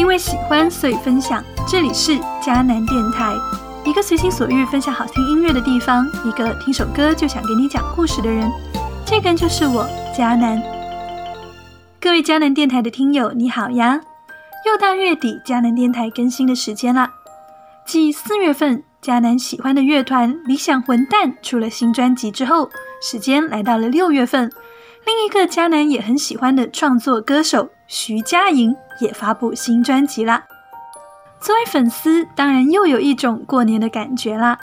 因为喜欢所以分享。这里是迦南电台，一个随心所欲分享好听音乐的地方，一个听首歌就想给你讲故事的人。这个就是我，迦南。各位迦南电台的听友，你好呀！又到月底，迦南电台更新的时间啦。继四月份迦南喜欢的乐团理想混蛋出了新专辑之后，时间来到了六月份。另一个迦南也很喜欢的创作歌手徐佳莹也发布新专辑啦。作为粉丝，当然又有一种过年的感觉啦。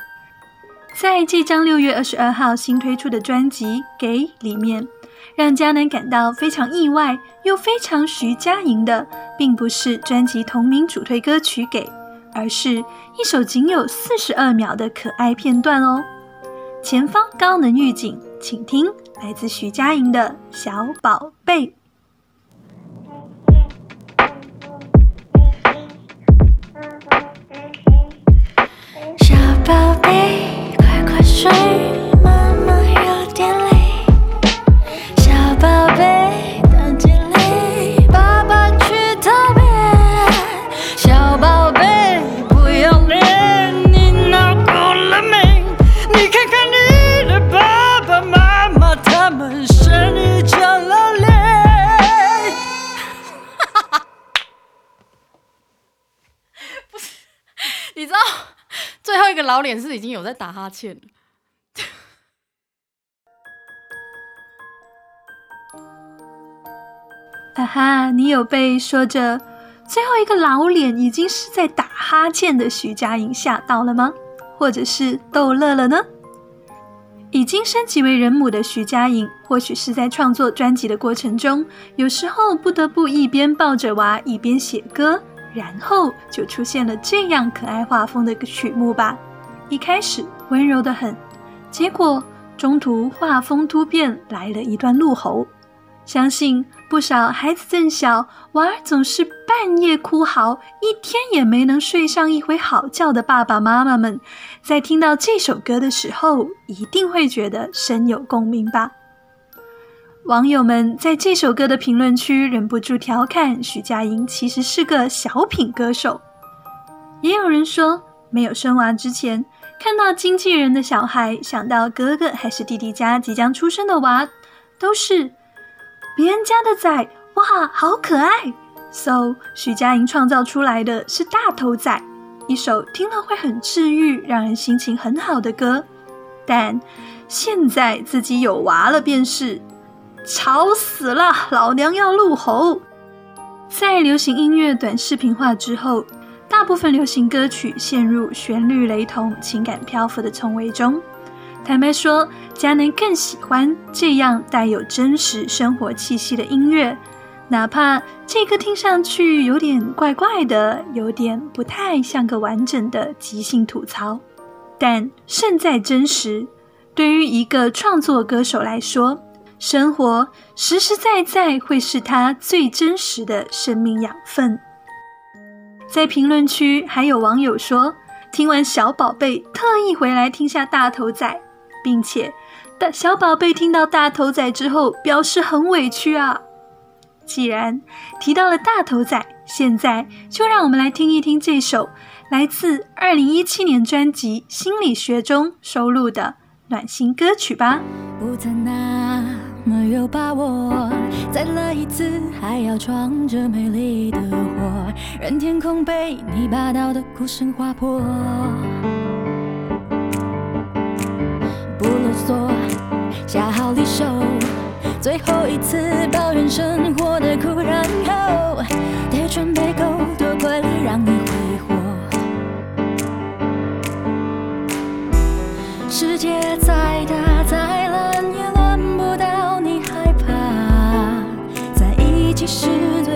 在这张六月二十二号新推出的专辑《给》里面，让迦南感到非常意外又非常徐佳莹的，并不是专辑同名主推歌曲《给》，而是一首仅有四十二秒的可爱片段哦。前方高能预警，请听。来自徐佳莹的小宝贝。小宝脸是已经有在打哈欠了，哈哈，你有被说着最后一个老脸已经是在打哈欠的徐佳莹吓到了吗？或者是逗乐了呢？已经升级为人母的徐佳莹，或许是在创作专辑的过程中，有时候不得不一边抱着娃一边写歌，然后就出现了这样可爱画风的曲目吧。一开始温柔的很，结果中途画风突变，来了一段怒吼。相信不少孩子正小、娃儿总是半夜哭嚎，一天也没能睡上一回好觉的爸爸妈妈们，在听到这首歌的时候，一定会觉得深有共鸣吧。网友们在这首歌的评论区忍不住调侃许佳莹其实是个小品歌手，也有人说没有生娃之前。看到经纪人的小孩，想到哥哥还是弟弟家即将出生的娃，都是别人家的仔，哇，好可爱！So，徐佳莹创造出来的是大头仔，一首听了会很治愈、让人心情很好的歌。但现在自己有娃了，便是吵死了，老娘要怒吼！在流行音乐短视频化之后。大部分流行歌曲陷入旋律雷同、情感漂浮的重围中。坦白说，佳能更喜欢这样带有真实生活气息的音乐，哪怕这歌听上去有点怪怪的，有点不太像个完整的即兴吐槽，但胜在真实。对于一个创作歌手来说，生活实实在在会是他最真实的生命养分。在评论区还有网友说，听完小宝贝特意回来听下大头仔，并且大小宝贝听到大头仔之后表示很委屈啊。既然提到了大头仔，现在就让我们来听一听这首来自二零一七年专辑《心理学》中收录的暖心歌曲吧。不没有把握，再来一次，还要闯着美丽的祸，任天空被你霸道的哭声划破。不啰嗦，下好离手，最后一次抱怨生活的苦，然后得准备够多快乐让你挥霍。世界再大再是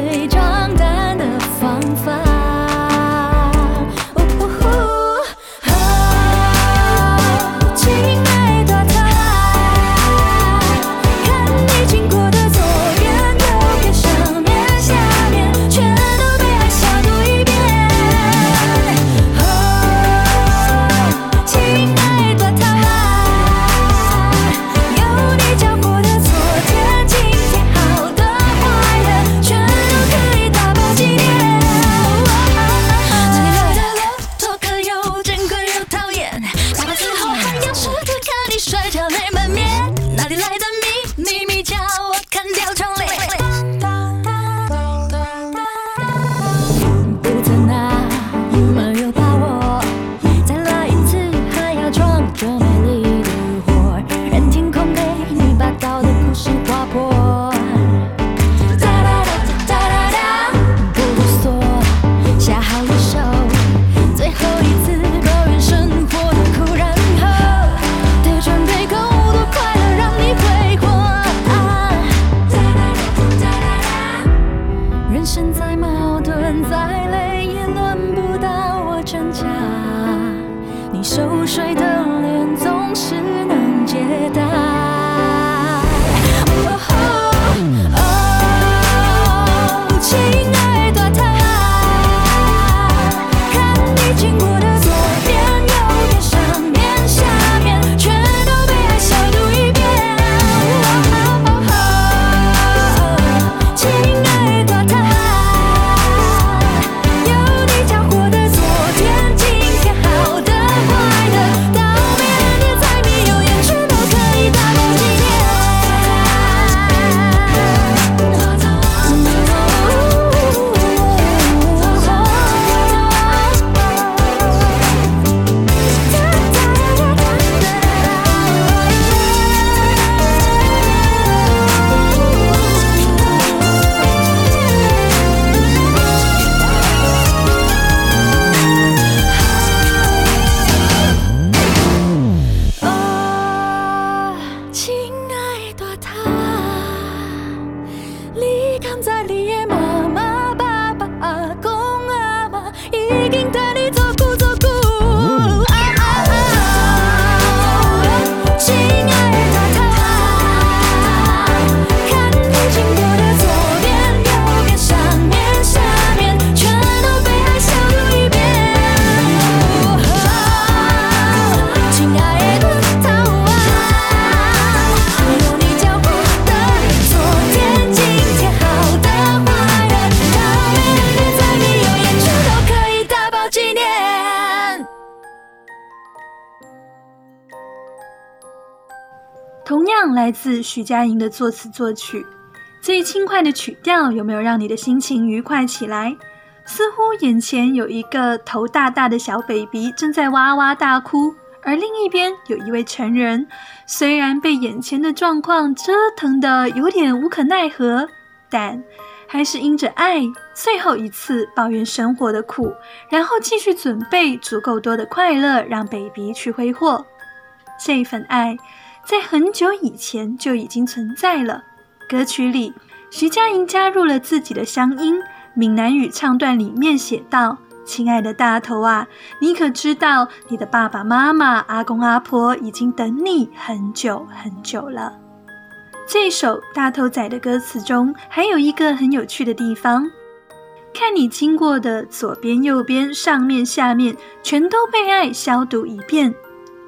自徐佳莹的作词作曲，这轻快的曲调有没有让你的心情愉快起来？似乎眼前有一个头大大的小 baby 正在哇哇大哭，而另一边有一位成人，虽然被眼前的状况折腾的有点无可奈何，但还是因着爱，最后一次抱怨生活的苦，然后继续准备足够多的快乐，让 baby 去挥霍。这份爱。在很久以前就已经存在了。歌曲里，徐佳莹加入了自己的乡音，闽南语唱段里面写道：“亲爱的大头啊，你可知道你的爸爸妈妈、阿公阿婆已经等你很久很久了。”这首《大头仔》的歌词中还有一个很有趣的地方：看你经过的左边、右边、上面、下面，全都被爱消毒一遍。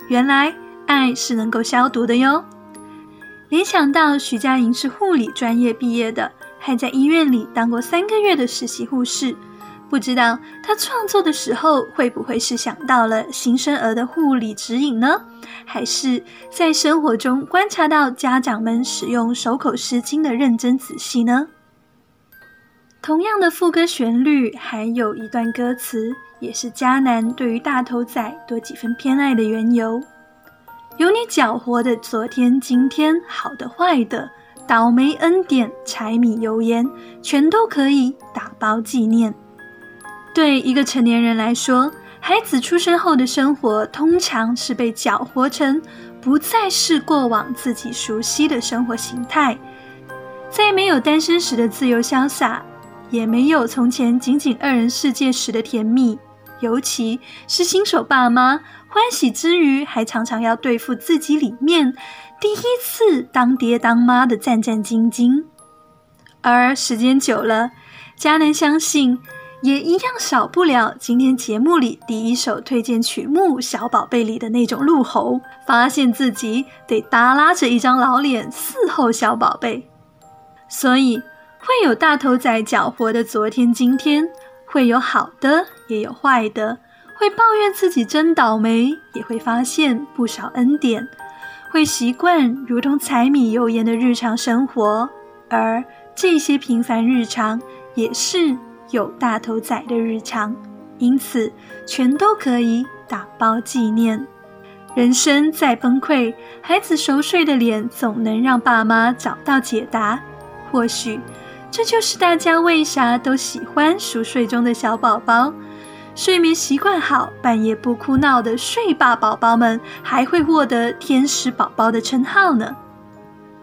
原来。爱是能够消毒的哟。联想到徐佳莹是护理专业毕业的，还在医院里当过三个月的实习护士，不知道她创作的时候会不会是想到了新生儿的护理指引呢？还是在生活中观察到家长们使用手口湿巾的认真仔细呢？同样的副歌旋律，还有一段歌词，也是迦南对于大头仔多几分偏爱的缘由。有你搅和的昨天、今天，好的、坏的，倒霉、恩典、柴米油盐，全都可以打包纪念。对一个成年人来说，孩子出生后的生活通常是被搅和成不再是过往自己熟悉的生活形态，再没有单身时的自由潇洒，也没有从前仅仅二人世界时的甜蜜，尤其是新手爸妈。欢喜之余，还常常要对付自己里面第一次当爹当妈的战战兢兢。而时间久了，佳能相信也一样少不了今天节目里第一首推荐曲目《小宝贝》里的那种怒吼，发现自己得耷拉着一张老脸伺候小宝贝。所以会有大头仔搅和的昨天、今天，会有好的，也有坏的。会抱怨自己真倒霉，也会发现不少恩典；会习惯如同柴米油盐的日常生活，而这些平凡日常也是有大头仔的日常，因此全都可以打包纪念。人生再崩溃，孩子熟睡的脸总能让爸妈找到解答。或许这就是大家为啥都喜欢熟睡中的小宝宝。睡眠习惯好半夜不哭闹的睡霸宝宝们还会获得天使宝宝的称号呢。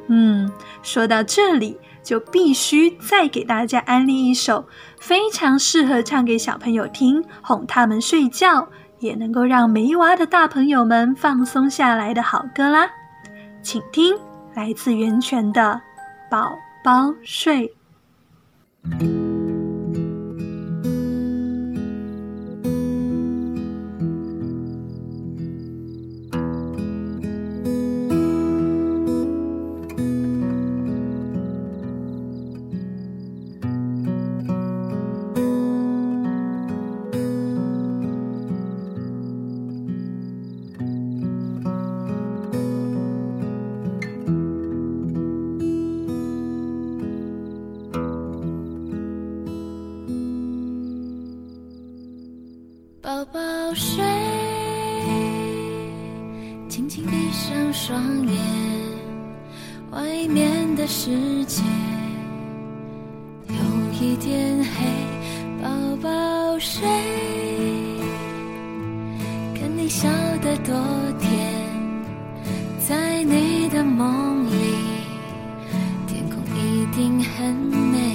嗯说到这里就必须再给大家安利一首非常适合唱给小朋友听哄他们睡觉也能够让没娃的大朋友们放松下来的好歌啦。请听来自源泉的宝宝睡。Mm-hmm. 景很美。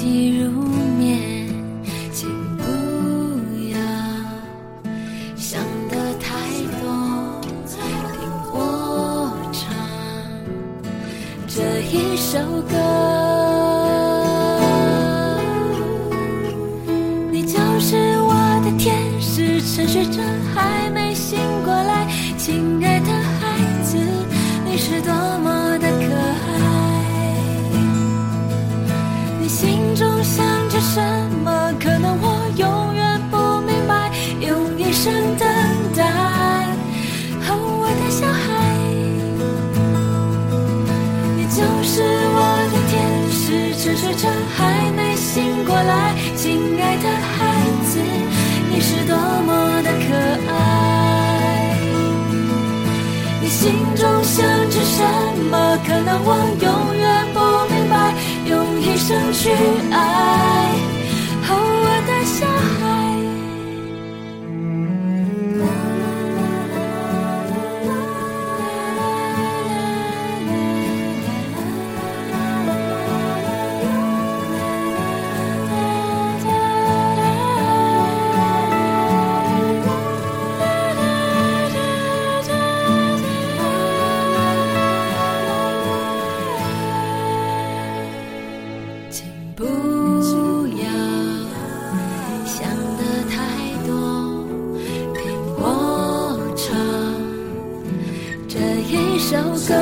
tears. 亲爱的孩子，你是多么的可爱。你心中想着什么？可能我永远不明白，用一生去爱。就够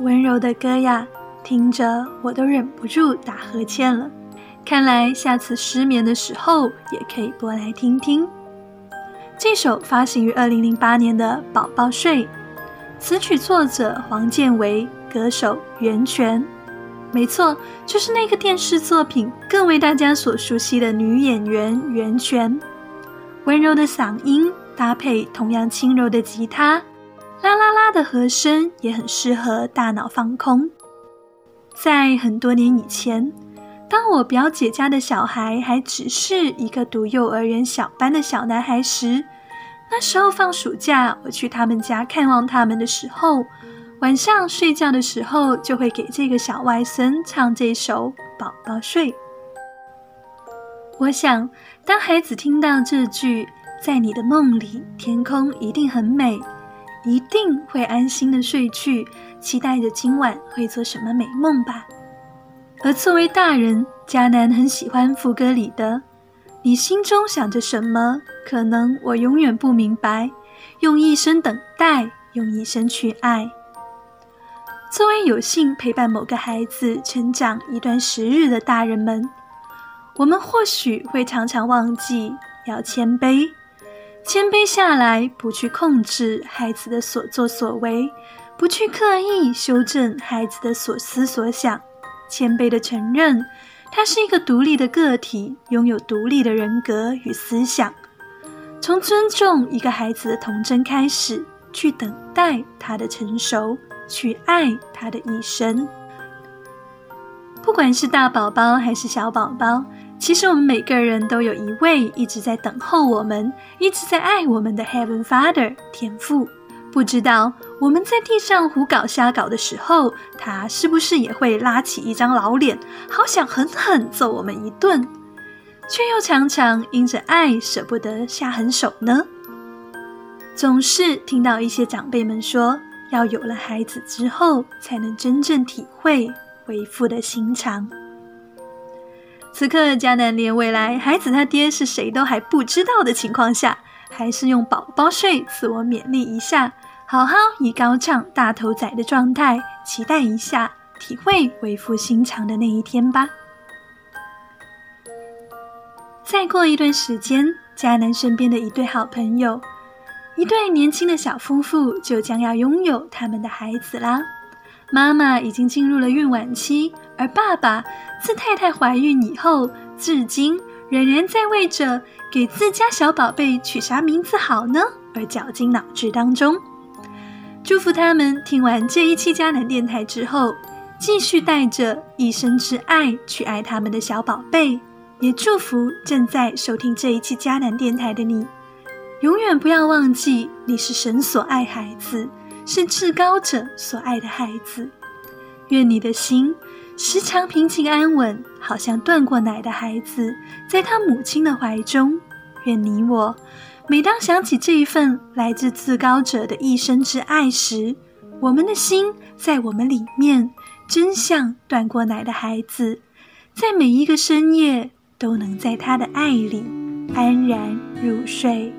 温柔的歌呀，听着我都忍不住打呵欠了。看来下次失眠的时候也可以播来听听。这首发行于二零零八年的《宝宝睡》，词曲作者黄建为，歌手袁泉。没错，就是那个电视作品更为大家所熟悉的女演员袁泉。温柔的嗓音搭配同样轻柔的吉他，啦啦啦的和声也很适合大脑放空。在很多年以前。当我表姐家的小孩还只是一个读幼儿园小班的小男孩时，那时候放暑假，我去他们家看望他们的时候，晚上睡觉的时候就会给这个小外孙唱这首《宝宝睡》。我想，当孩子听到这句“在你的梦里，天空一定很美”，一定会安心的睡去，期待着今晚会做什么美梦吧。而作为大人，迦南很喜欢副歌里的“你心中想着什么？可能我永远不明白。用一生等待，用一生去爱。”作为有幸陪伴某个孩子成长一段时日的大人们，我们或许会常常忘记要谦卑，谦卑下来，不去控制孩子的所作所为，不去刻意修正孩子的所思所想。谦卑的承认，他是一个独立的个体，拥有独立的人格与思想。从尊重一个孩子的童真开始，去等待他的成熟，去爱他的一生。不管是大宝宝还是小宝宝，其实我们每个人都有一位一直在等候我们，一直在爱我们的 Heaven Father 天父。不知道我们在地上胡搞瞎搞的时候，他是不是也会拉起一张老脸，好想狠狠揍我们一顿，却又常常因着爱舍不得下狠手呢？总是听到一些长辈们说，要有了孩子之后，才能真正体会为父的心肠。此刻，迦南连未来孩子他爹是谁都还不知道的情况下。还是用宝宝睡自我勉励一下，好好以高唱大头仔的状态，期待一下体会为父心肠的那一天吧。再过一段时间，佳南身边的一对好朋友，一对年轻的小夫妇就将要拥有他们的孩子啦。妈妈已经进入了孕晚期，而爸爸自太太怀孕以后，至今。仍然在为着给自家小宝贝取啥名字好呢而绞尽脑汁当中。祝福他们听完这一期迦南电台之后，继续带着一生之爱去爱他们的小宝贝。也祝福正在收听这一期迦南电台的你，永远不要忘记你是神所爱孩子，是至高者所爱的孩子。愿你的心。时常平静安稳，好像断过奶的孩子，在他母亲的怀中。愿你我，每当想起这一份来自至高者的一生之爱时，我们的心在我们里面，真像断过奶的孩子，在每一个深夜都能在他的爱里安然入睡。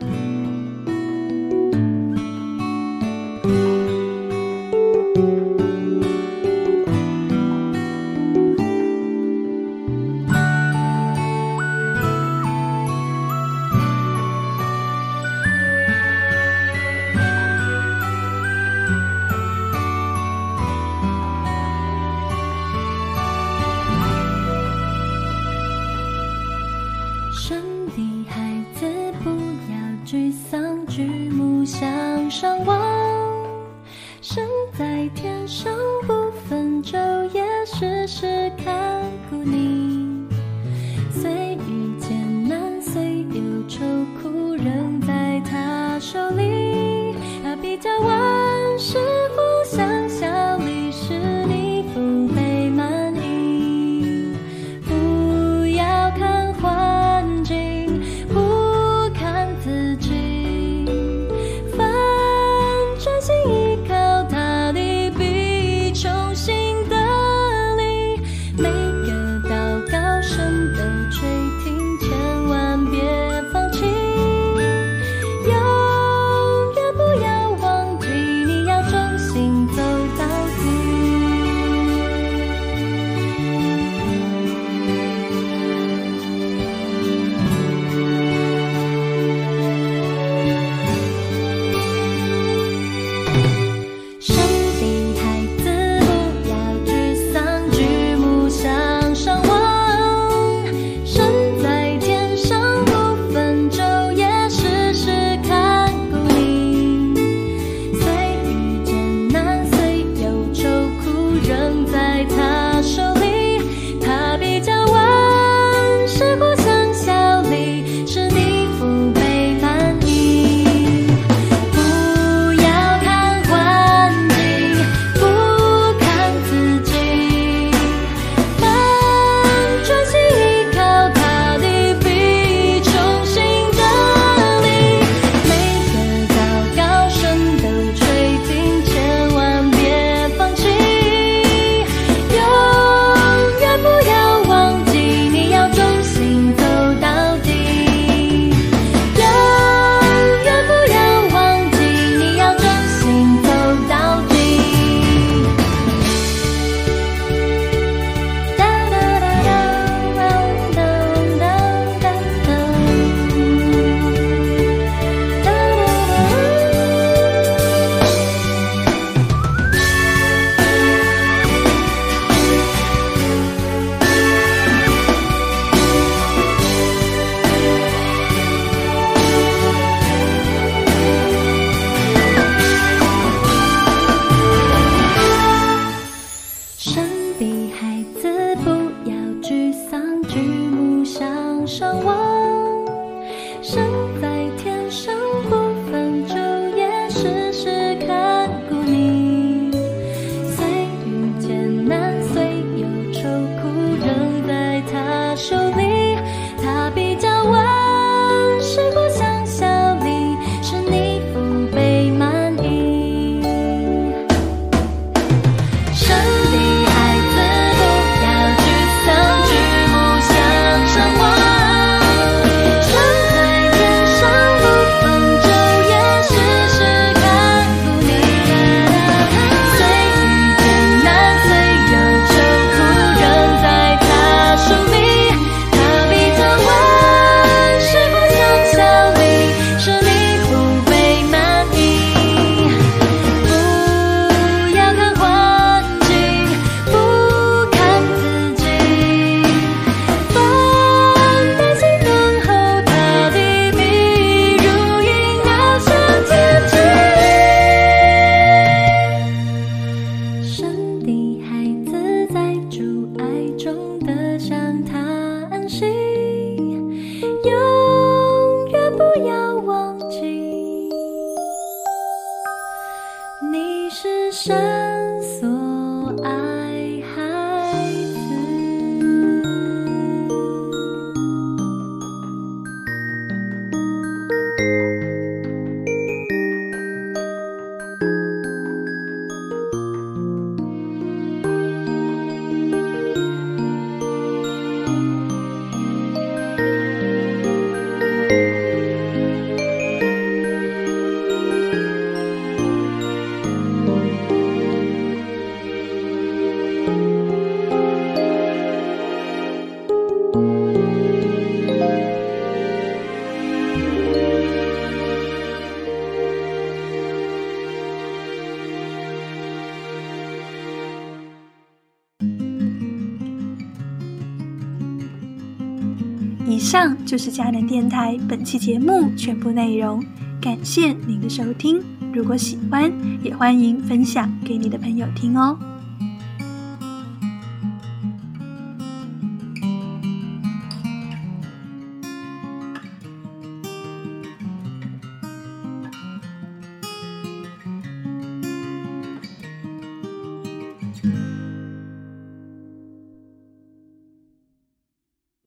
就是佳能电台本期节目全部内容感谢您的收听。如果喜欢也欢迎分享给你的朋友听哦。